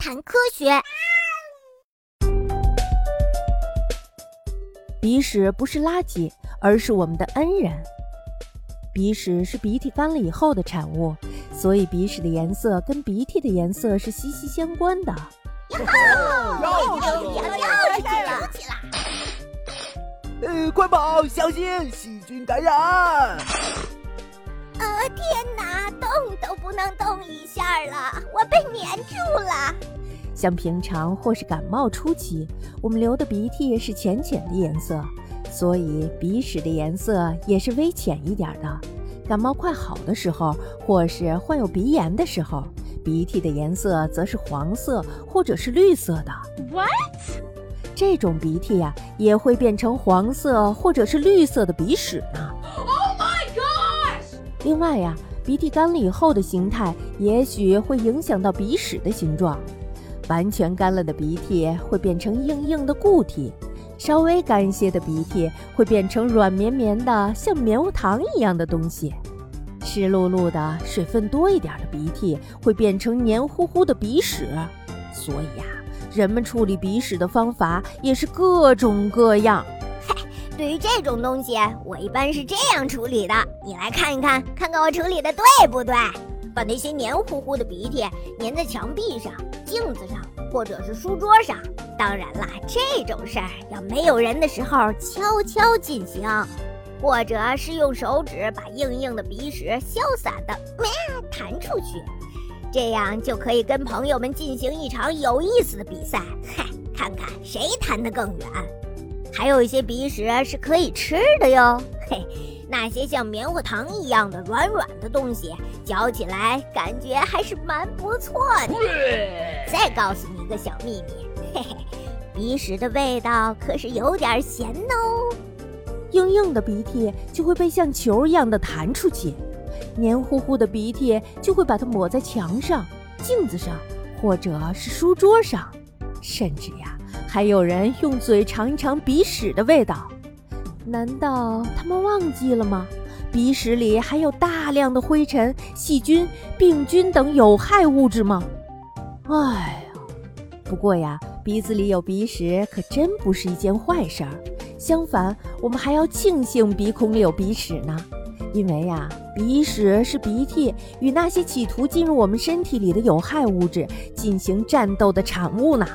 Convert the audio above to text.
谈科学。鼻屎不是垃圾，而是我们的恩人。鼻屎是鼻涕干了以后的产物，所以鼻屎的颜色跟鼻涕的颜色是息息相关的。哟，又又又起来了！呃，快跑，小心细菌感染！呃，天哪，动都不能动一下了，我被粘住了。像平常或是感冒初期，我们流的鼻涕是浅浅的颜色，所以鼻屎的颜色也是微浅一点的。感冒快好的时候，或是患有鼻炎的时候，鼻涕的颜色则是黄色或者是绿色的。What？这种鼻涕呀，也会变成黄色或者是绿色的鼻屎呢。oh my god 另外呀，鼻涕干了以后的形态，也许会影响到鼻屎的形状。完全干了的鼻涕会变成硬硬的固体，稍微干一些的鼻涕会变成软绵绵的，像棉花糖一样的东西。湿漉漉的、水分多一点的鼻涕会变成黏糊糊的鼻屎。所以呀，人们处理鼻屎的方法也是各种各样。对于这种东西，我一般是这样处理的。你来看一看，看看我处理的对不对？把那些黏糊糊的鼻涕粘在墙壁上、镜子上，或者是书桌上。当然啦，这种事儿要没有人的时候悄悄进行，或者是用手指把硬硬的鼻屎潇洒的弹出去，这样就可以跟朋友们进行一场有意思的比赛，嗨，看看谁弹得更远。还有一些鼻屎是可以吃的哟，嘿，那些像棉花糖一样的软软的东西，嚼起来感觉还是蛮不错的。再告诉你一个小秘密，嘿嘿，鼻屎的味道可是有点咸哦。硬硬的鼻涕就会被像球一样的弹出去，黏糊糊的鼻涕就会把它抹在墙上、镜子上，或者是书桌上，甚至呀。还有人用嘴尝一尝鼻屎的味道，难道他们忘记了吗？鼻屎里含有大量的灰尘、细菌、病菌等有害物质吗？哎呀，不过呀，鼻子里有鼻屎可真不是一件坏事儿。相反，我们还要庆幸鼻孔里有鼻屎呢，因为呀，鼻屎是鼻涕与那些企图进入我们身体里的有害物质进行战斗的产物呢。